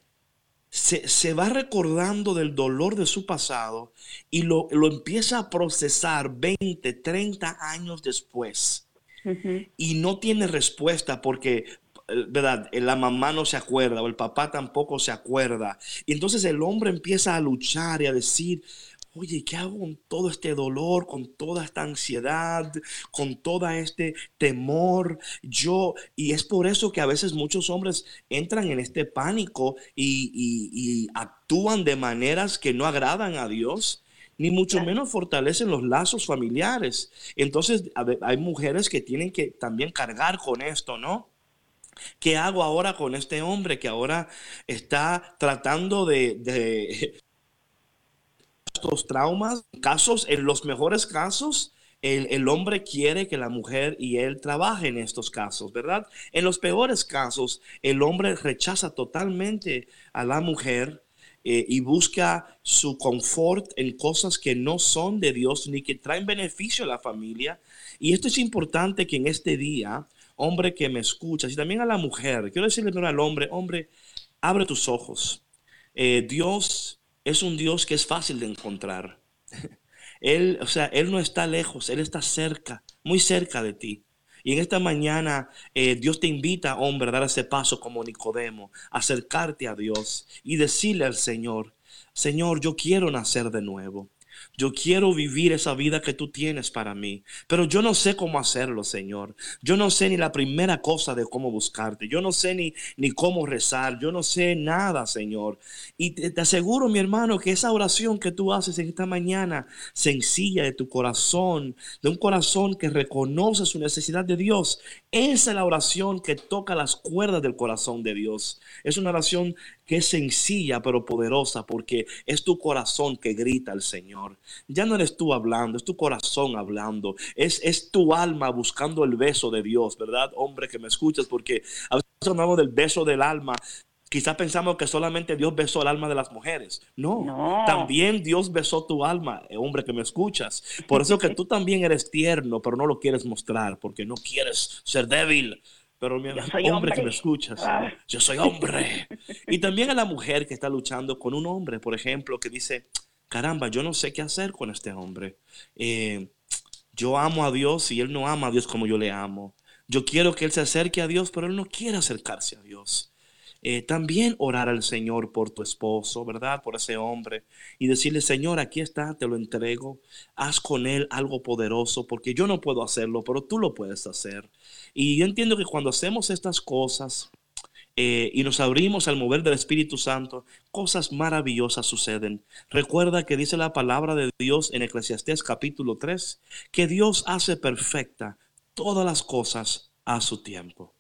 se, va recordando del dolor de su pasado y lo, empieza a procesar 20, 30 años después. Y no tiene respuesta porque, eh, ¿verdad? La mamá no se acuerda o el papá tampoco se acuerda. Y entonces el hombre empieza a luchar y a decir, oye, ¿qué hago con todo este dolor, con toda esta ansiedad, con todo este temor? Yo, y es por eso que a veces muchos hombres entran en este pánico y, actúan de maneras que no agradan a Dios ni mucho menos fortalecen los lazos familiares. Entonces, hay mujeres que tienen que también cargar con esto, ¿no? ¿Qué hago ahora con este hombre que ahora está tratando de, estos traumas, casos, en los mejores casos, el, el, hombre quiere que la mujer y él trabajen en estos casos, ¿verdad? En los peores casos, el hombre rechaza totalmente a la mujer eh, y busca su confort en cosas que no son de Dios ni que traen beneficio a la familia. Y esto es importante que en este día, hombre que me escuchas, y también a la mujer, quiero decirle primero al hombre, hombre, abre tus ojos. Eh, Dios es un Dios que es fácil de encontrar. *laughs* Él, o sea, Él no está lejos, Él está cerca, muy cerca de ti. Y en esta mañana eh, Dios te invita, hombre, a dar ese paso como Nicodemo, acercarte a Dios y decirle al Señor, Señor, yo quiero nacer de nuevo. Yo quiero vivir esa vida que tú tienes para mí, pero yo no sé cómo hacerlo, Señor. Yo no sé ni la primera cosa de cómo buscarte. Yo no sé ni, ni cómo rezar. Yo no sé nada, Señor. Y te, te aseguro, mi hermano, que esa oración que tú haces en esta mañana, sencilla de tu corazón, de un corazón que reconoce su necesidad de Dios, esa es la oración que toca las cuerdas del corazón de Dios. Es una oración que es sencilla pero poderosa porque es tu corazón que grita al Señor. Ya no eres tú hablando, es tu corazón hablando. Es, es tu alma buscando el beso de Dios, ¿verdad? Hombre que me escuchas porque a veces hablamos del beso del alma. Quizás pensamos que solamente Dios besó el alma de las mujeres. No, no, también Dios besó tu alma, eh, hombre que me escuchas. Por eso que tú también eres tierno, pero no lo quieres mostrar, porque no quieres ser débil. Pero hombre, que me escuchas, ah. yo soy hombre. *laughs* y también a la mujer que está luchando con un hombre, por ejemplo, que dice, caramba, yo no sé qué hacer con este hombre. Eh, yo amo a Dios y él no ama a Dios como yo le amo. Yo quiero que él se acerque a Dios, pero él no quiere acercarse a Dios. Eh, también orar al Señor por tu esposo, ¿verdad? Por ese hombre. Y decirle, Señor, aquí está, te lo entrego. Haz con él algo poderoso, porque yo no puedo hacerlo, pero tú lo puedes hacer. Y yo entiendo que cuando hacemos estas cosas, eh, y nos abrimos al mover del Espíritu Santo, cosas maravillosas suceden. Recuerda que dice la palabra de Dios en Eclesiastés capítulo 3, que Dios hace perfecta todas las cosas a su tiempo.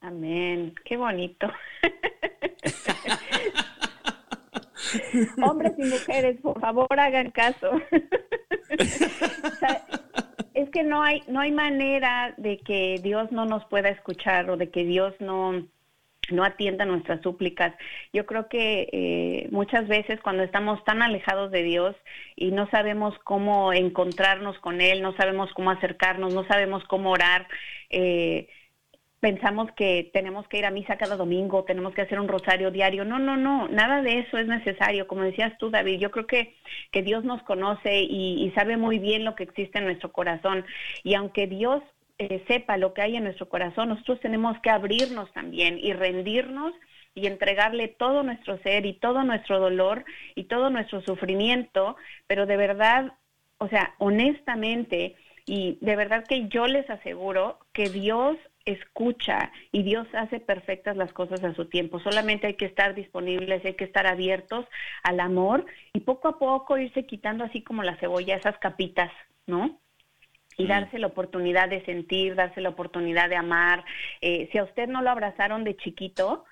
Amén, qué bonito. *laughs* Hombres y mujeres, por favor, hagan caso. *laughs* es que no hay no hay manera de que Dios no nos pueda escuchar o de que Dios no no atienda nuestras súplicas. Yo creo que eh, muchas veces cuando estamos tan alejados de Dios y no sabemos cómo encontrarnos con Él, no sabemos cómo acercarnos, no sabemos cómo orar, eh, pensamos que tenemos que ir a misa cada domingo, tenemos que hacer un rosario diario. No, no, no, nada de eso es necesario. Como decías tú, David, yo creo que, que Dios nos conoce y, y sabe muy bien lo que existe en nuestro corazón. Y aunque Dios eh, sepa lo que hay en nuestro corazón, nosotros tenemos que abrirnos también y rendirnos y entregarle todo nuestro ser y todo nuestro dolor y todo nuestro sufrimiento, pero de verdad, o sea, honestamente, y de verdad que yo les aseguro que Dios escucha y Dios hace perfectas las cosas a su tiempo. Solamente hay que estar disponibles, hay que estar abiertos al amor y poco a poco irse quitando así como la cebolla esas capitas, ¿no? y darse la oportunidad de sentir, darse la oportunidad de amar. Eh, si a usted no lo abrazaron de chiquito,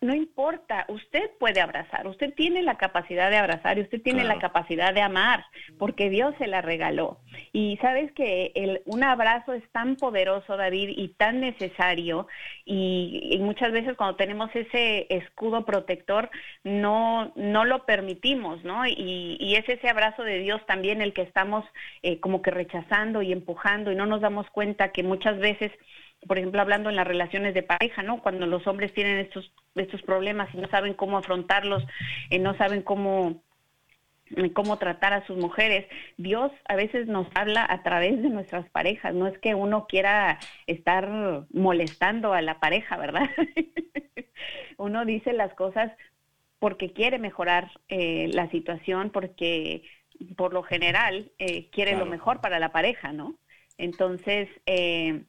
no importa, usted puede abrazar, usted tiene la capacidad de abrazar y usted tiene la capacidad de amar, porque Dios se la regaló. Y sabes que el, un abrazo es tan poderoso, David, y tan necesario, y, muchas veces cuando tenemos ese escudo protector, no, no lo permitimos, ¿no? Y, y es ese abrazo de Dios también el que estamos eh, como que rechazando y empujando, y no nos damos cuenta que muchas veces por ejemplo, hablando en las relaciones de pareja, ¿no? Cuando los hombres tienen estos, estos problemas y no saben cómo afrontarlos, eh, no saben cómo eh, cómo tratar a sus mujeres. Dios a veces nos habla a través de nuestras parejas, no es que uno quiera estar molestando a la pareja, ¿verdad? *laughs* uno dice las cosas porque quiere mejorar eh, la situación, porque por lo general quiere lo mejor para la pareja, ¿no? Entonces, eh,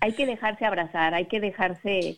hay que dejarse abrazar, hay que dejarse,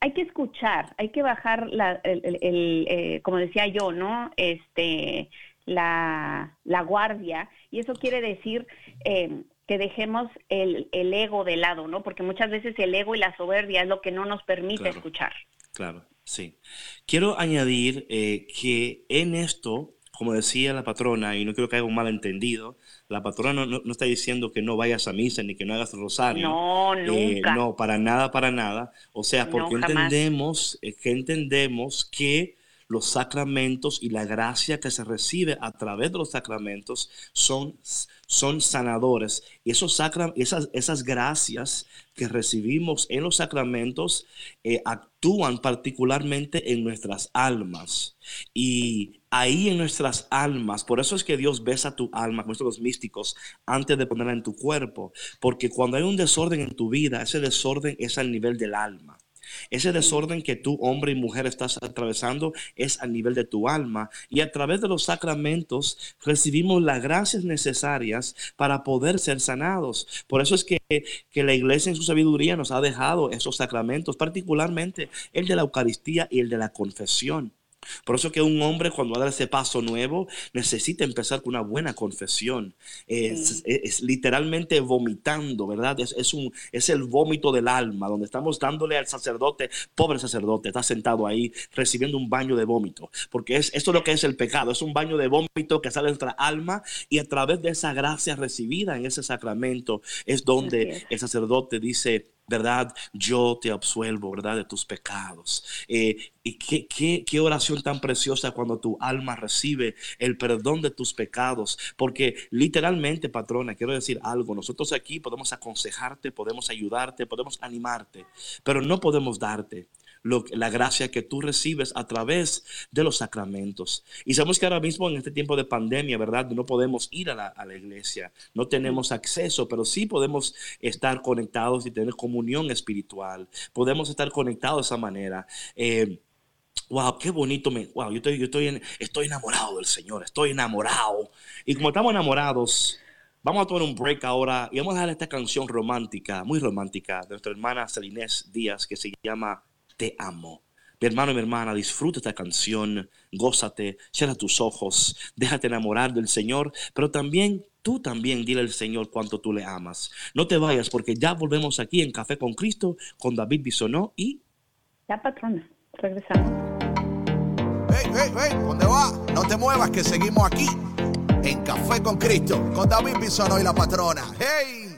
hay que escuchar, hay que bajar la, el, eh, como decía yo, ¿no? Este, la, la guardia, y eso quiere decir eh, que dejemos el, el, ego de lado, ¿no? Porque muchas veces el ego y la soberbia es lo que no nos permite escuchar. Claro, sí. Quiero añadir eh, que en esto, como decía la patrona, y no quiero que haya un malentendido, la patrona no, no, está diciendo que no vayas a misa ni que no hagas rosario. No, eh, nunca. no, para nada, para nada. O sea, porque entendemos, eh, que entendemos que los sacramentos y la gracia que se recibe a través de los sacramentos son, son sanadores. Y esos sacra, esas, esas gracias que recibimos en los sacramentos eh, actúan particularmente en nuestras almas. Y ahí en nuestras almas, por eso es que Dios besa tu alma, como los místicos, antes de ponerla en tu cuerpo. Porque cuando hay un desorden en tu vida, ese desorden es al nivel del alma. Ese desorden que tú, hombre y mujer, estás atravesando es a nivel de tu alma. Y a través de los sacramentos recibimos las gracias necesarias para poder ser sanados. Por eso es que, que la iglesia en su sabiduría nos ha dejado esos sacramentos, particularmente el de la Eucaristía y el de la confesión. Por eso que un hombre cuando va a dar ese paso nuevo necesita empezar con una buena confesión. Es, es, literalmente vomitando, ¿verdad? Es, es, un, es el vómito del alma, donde estamos dándole al sacerdote, pobre sacerdote, está sentado ahí recibiendo un baño de vómito. Porque es, esto es lo que es el pecado, es un baño de vómito que sale de nuestra alma y a través de esa gracia recibida en ese sacramento es donde el sacerdote dice, ¿verdad? Yo te absuelvo, ¿verdad? De tus pecados. Eh, y qué, qué, qué, oración tan preciosa cuando tu alma recibe el perdón de tus pecados. Porque literalmente, patrona, quiero decir algo. Nosotros aquí podemos aconsejarte, podemos ayudarte, podemos animarte, pero no podemos darte lo, la gracia que tú recibes a través de los sacramentos. Y sabemos que ahora mismo en este tiempo de pandemia, ¿verdad? No podemos ir a la, a la iglesia, no tenemos acceso, pero sí podemos estar conectados y tener comunión espiritual. Podemos estar conectados de esa manera. Eh, Wow, qué bonito. Wow, yo estoy, yo estoy, estoy enamorado del Señor, estoy enamorado. Y como estamos enamorados, Vamos a tomar un break ahora y vamos a dejar esta canción romántica, muy romántica, de nuestra hermana Celinés Díaz, que se llama Te amo. Mi hermano y mi hermana, disfruta esta canción, gózate, cierra tus ojos, déjate enamorar del Señor, pero también tú también dile al Señor cuánto tú le amas. No te vayas porque ya volvemos aquí en Café con Cristo con David Bisonó y... La patrona, regresamos. Hey, hey, hey, ¿dónde va? No te muevas que seguimos aquí en Café con Cristo con David Bisonó y la patrona. ¡Hey!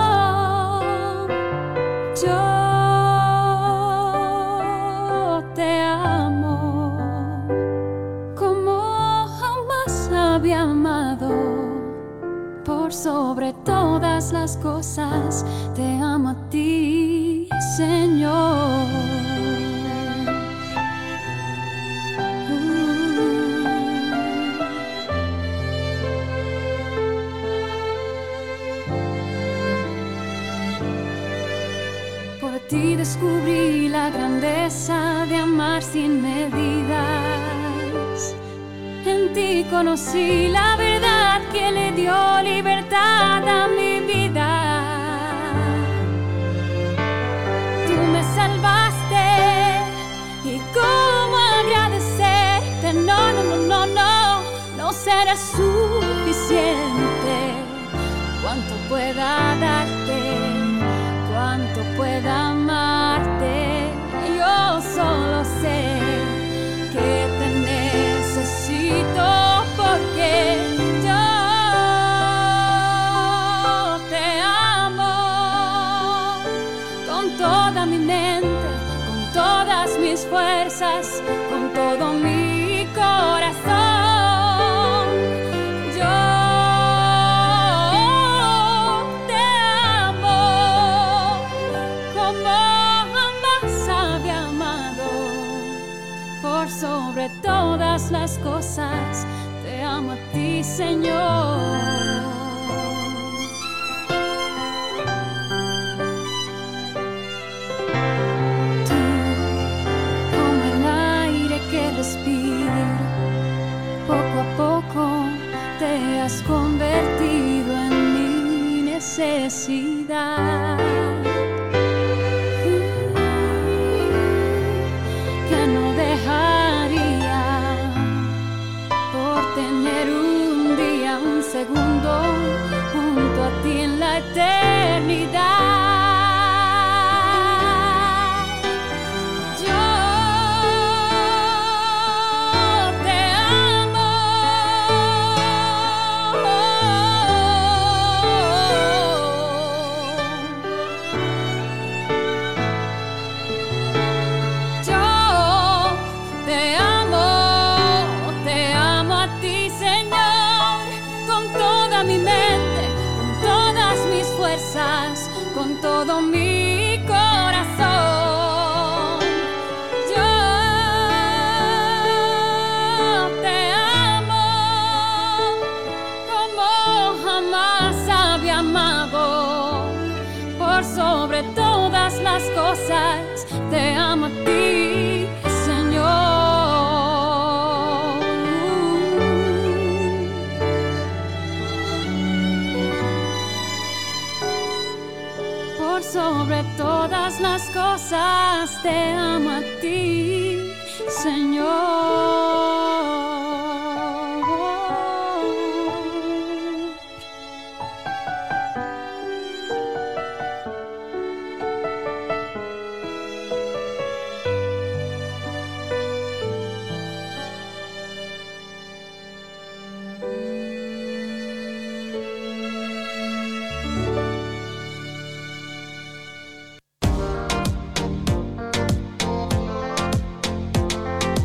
Sobre todas las cosas, te amo a ti, Señor. Por ti descubrí la grandeza de amar sin medidas. En ti conocí la verdad que le dio libertad a mi vida. Tú me salvaste y cómo agradecerte. No, no, no, no, no, no será suficiente. Cuanto pueda darte Señor.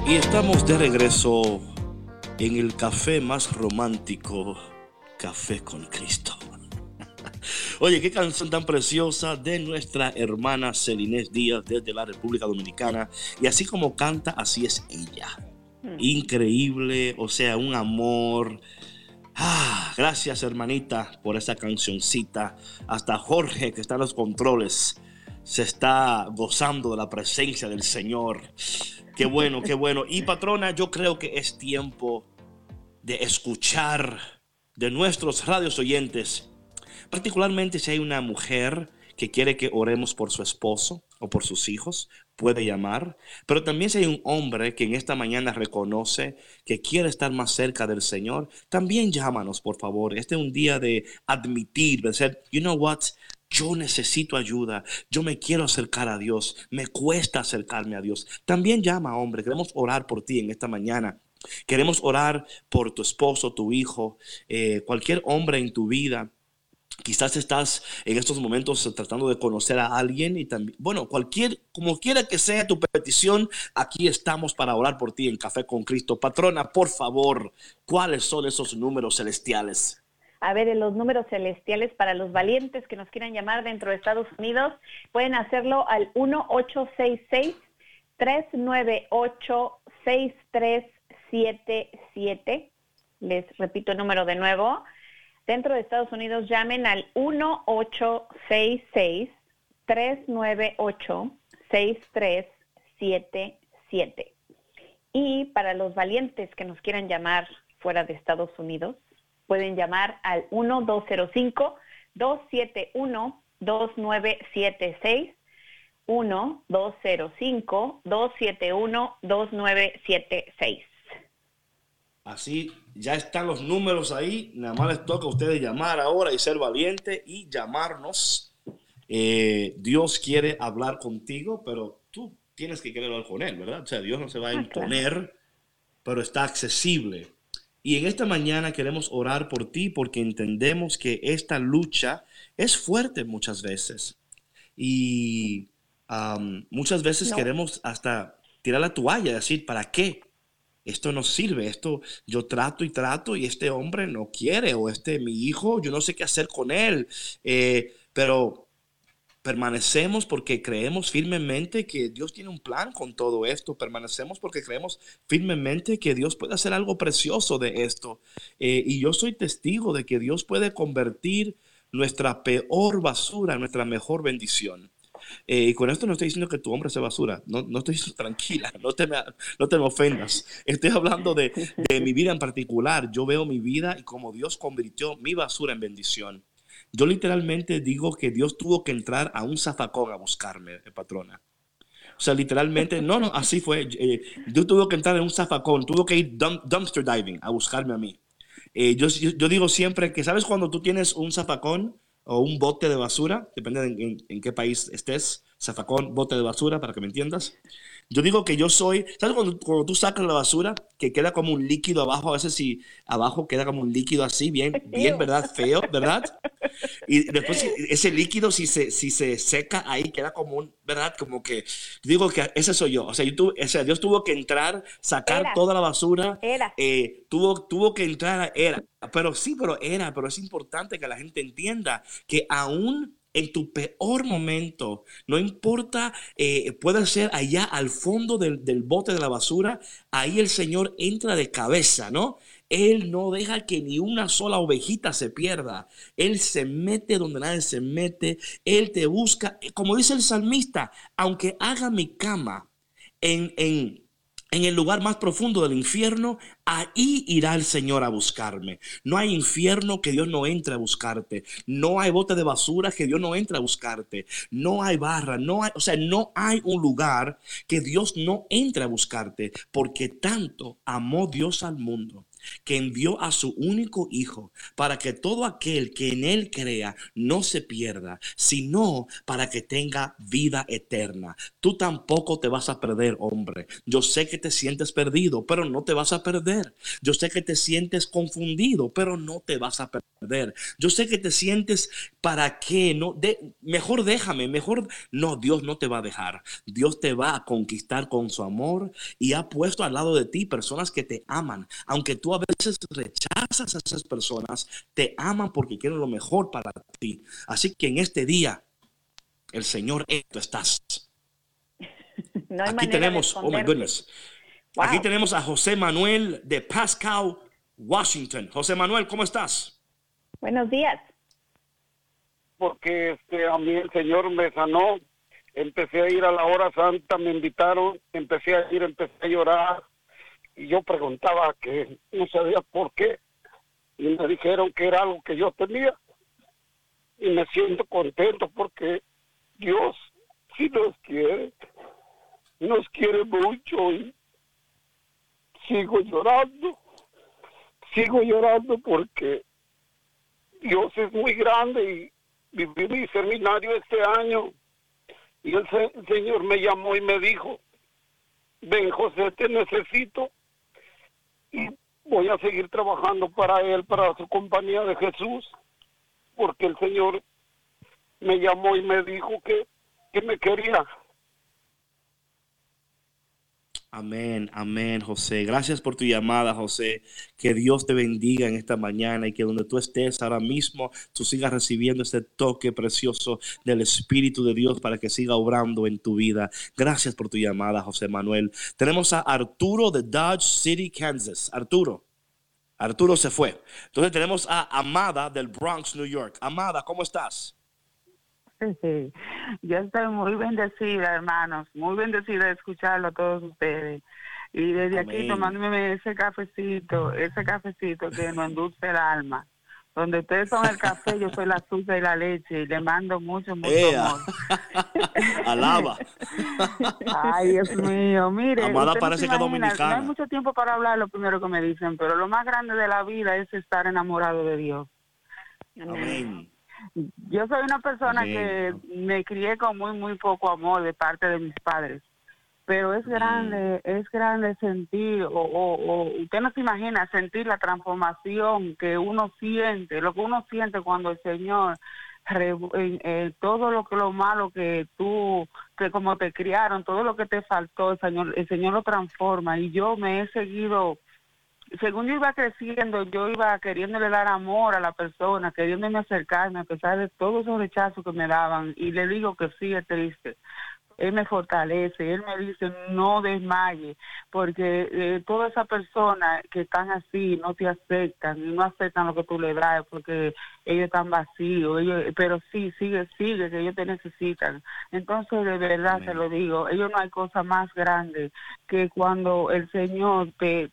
Y estamos de regreso en el café más romántico, Café con Cristo. *laughs* Oye, qué canción tan preciosa de nuestra hermana Celinés Díaz desde la República Dominicana. Y así como canta, así es ella. Hmm. Increíble, o sea, un amor. Ah, gracias hermanita por esa cancioncita. Hasta Jorge que está en los controles se está gozando de la presencia del Señor. Qué bueno, qué bueno. Y patrona, yo creo que es tiempo de escuchar de nuestros radios oyentes, particularmente si hay una mujer que quiere que oremos por su esposo o por sus hijos, puede llamar. Pero también si hay un hombre que en esta mañana reconoce que quiere estar más cerca del Señor, también llámanos, por favor. Este es un día de admitir, de ser, you know what, yo necesito ayuda, yo me quiero acercar a Dios, me cuesta acercarme a Dios. También llama, hombre, queremos orar por ti en esta mañana. Queremos orar por tu esposo, tu hijo, eh, cualquier hombre en tu vida. Quizás estás en estos momentos tratando de conocer a alguien y también, bueno, cualquier, como quiera que sea tu petición, aquí estamos para orar por ti en Café con Cristo. Patrona, por favor, ¿cuáles son esos números celestiales? A ver en los números celestiales para los valientes que nos quieran llamar dentro de Estados Unidos, pueden hacerlo al 1866-398-6377. Les repito el número de nuevo. Dentro de Estados Unidos llamen al 1866-398-6377. Y para los valientes que nos quieran llamar fuera de Estados Unidos, pueden llamar al 1-205-271-2976. 1-205-271-2976. Así ya están los números ahí. Nada más les toca a ustedes llamar ahora y ser valiente y llamarnos. Eh, Dios quiere hablar contigo, pero tú tienes que querer hablar con Él, ¿verdad? O sea, Dios no se va a ah, imponer, pero está accesible. Y en esta mañana queremos orar por ti porque entendemos que esta lucha es fuerte muchas veces. Y muchas veces queremos hasta tirar la toalla y decir, ¿para qué? Esto no sirve, esto yo trato y trato y este hombre no quiere, o este mi hijo, yo no sé qué hacer con él. Eh, pero Permanecemos porque creemos firmemente que Dios tiene un plan con todo esto. Permanecemos porque creemos firmemente que Dios puede hacer algo precioso de esto. Eh, y yo soy testigo de que Dios puede convertir nuestra peor basura en nuestra mejor bendición. Eh, y con esto no estoy diciendo que tu hombre sea basura. No, no estoy *laughs* tranquila, no te, me, no te ofendas. Estoy hablando de, de mi vida en particular. Yo veo mi vida y cómo Dios convirtió mi basura en bendición. Yo literalmente digo que Dios tuvo que entrar a un zafacón a buscarme, eh, patrona. O sea, literalmente, no, no, así fue. Eh, yo tuve que entrar en un zafacón, tuvo que ir dumpster diving a buscarme a mí. Eh, yo, digo siempre que, ¿sabes cuando tú tienes un zafacón o un bote de basura? Depende en, en qué país estés. Zafacón, bote de basura, para que me entiendas. Yo digo que yo soy, ¿sabes cuando, cuando, tú sacas la basura que queda como un líquido abajo? A veces si abajo queda como un líquido así, bien, bien, ¿verdad? Feo, ¿verdad? Y después ese líquido si se, si se seca ahí queda como un, ¿verdad? Como que digo que ese soy yo. O sea, yo tuve, o sea Dios tuvo que entrar, sacar toda la basura. Era. Eh, tuvo, tuvo que entrar, era. Pero sí, pero era, pero es importante que la gente entienda que aún en tu peor momento, no importa, eh, puede ser allá al fondo del, del, bote de la basura, ahí el Señor entra de cabeza, ¿no? Él no deja que ni una sola ovejita se pierda. Él se mete donde nadie se mete. Él te busca. Como dice el salmista, aunque haga mi cama en, en en el lugar más profundo del infierno, ahí irá el Señor a buscarme. No hay infierno que Dios no entre a buscarte. No hay bote de basura que Dios no entre a buscarte. No hay barra, no hay, o sea, no hay un lugar que Dios no entre a buscarte, porque tanto amó Dios al mundo que envió a su único Hijo para que todo aquel que en Él crea no se pierda, sino para que tenga vida eterna. Tú tampoco te vas a perder, hombre. Yo sé que te sientes perdido, pero no te vas a perder. Yo sé que te sientes confundido, pero no te vas a perder. Yo sé que te sientes para qué, no, de, mejor déjame, mejor no, Dios no te va a dejar. Dios te va a conquistar con su amor y ha puesto al lado de ti personas que te aman, aunque tú a veces rechazas a esas personas, te aman porque quieren lo mejor para ti. Así que en este día, el Señor, esto estás. Aquí tenemos, oh my goodness. Aquí tenemos a José Manuel de Pascal, Washington. José Manuel, ¿cómo estás? Buenos días. Porque este, a mí el Señor me sanó. Empecé a ir a la hora santa, me invitaron, empecé a ir, empecé a llorar y yo preguntaba que no sabía por qué y me dijeron que era algo que yo tenía y me siento contento porque Dios sí nos quiere, nos quiere mucho y sigo llorando, sigo llorando porque Dios es muy grande y viví mi seminario este año y el Señor me llamó y me dijo, ven José, te necesito y voy a seguir trabajando para él, para su compañía de Jesús, porque el Señor me llamó y me dijo que, que me quería. Amén, amén, José. Gracias por tu llamada, José. Que Dios te bendiga en esta mañana y que donde tú estés ahora mismo, tú sigas recibiendo este toque precioso del Espíritu de Dios para que siga obrando en tu vida. Gracias por tu llamada, José Manuel. Tenemos a Arturo de Dodge City, Kansas. Arturo. Arturo se fue. Entonces tenemos a Amada del Bronx, New York. Amada, ¿cómo estás? *laughs* Yo estoy muy bendecida, hermanos, muy bendecida de escucharlo a todos ustedes. Y desde aquí tomándome ese cafecito, ese cafecito que nos endulce el alma. Donde ustedes son el café, yo soy la azúcar y la leche. Y le mando mucho, mucho amor. *laughs* Alaba. Ay, Dios mío, mire. Amada parece que dominicana. No hay mucho tiempo para hablar lo primero que me dicen, pero lo más grande de la vida es estar enamorado de Dios. Amén. Yo soy una persona que me crié con muy, muy poco amor de parte de mis padres. Pero es grande, es grande sentir, o, o, usted no se imagina sentir la transformación que uno siente, lo que uno siente cuando el Señor todo lo que lo malo que tú que como te criaron todo lo que te faltó el señor el señor lo transforma y yo me he seguido según yo iba creciendo, yo iba queriéndole dar amor a la persona, queriéndome acercarme a pesar de todos esos rechazos que me daban. Y le digo que sí, es triste. Él me fortalece, él me dice no desmaye, porque eh, todas esas personas que están así no te aceptan y no aceptan lo que tú le das porque ellos están vacíos, ellos, pero sí, sigue, sigue, que ellos te necesitan. Entonces, de verdad te lo digo, ellos no hay cosa más grande que cuando el Señor te,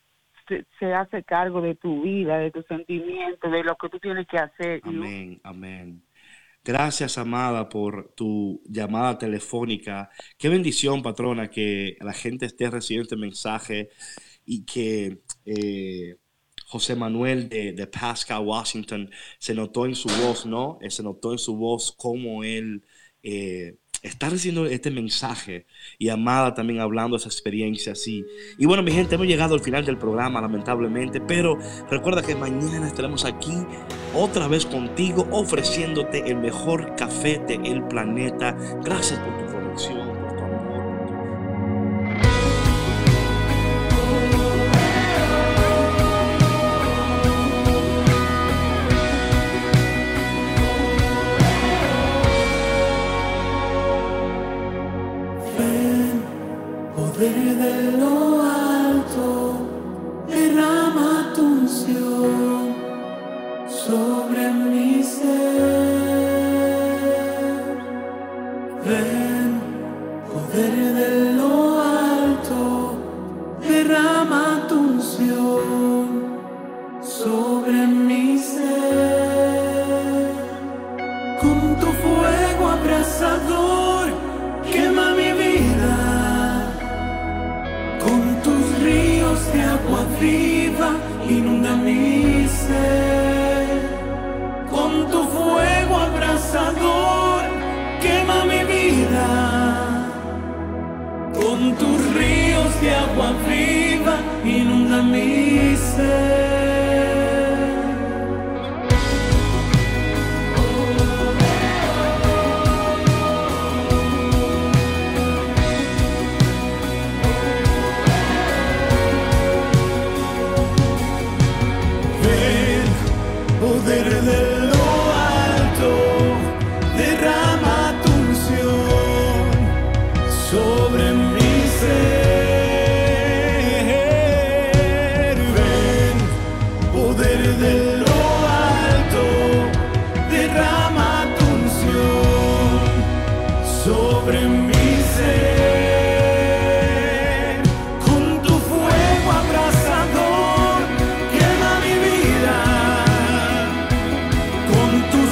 se, hace cargo de tu vida, de tus sentimientos, de lo que tú tienes que hacer. Amén, amén. Gracias, amada, por tu llamada telefónica. Qué bendición, patrona, que la gente esté recibiendo este mensaje y que eh, José Manuel de, de, Pascal, Washington, se notó en su voz, ¿no? Eh, se notó en su voz cómo él eh, está recibiendo este mensaje y Amada también hablando de esa experiencia así. Y bueno, mi gente, hemos llegado al final del programa, lamentablemente, pero recuerda que mañana estaremos aquí otra vez contigo ofreciéndote el mejor café del planeta. Gracias por tu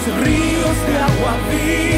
ríos de agua viva,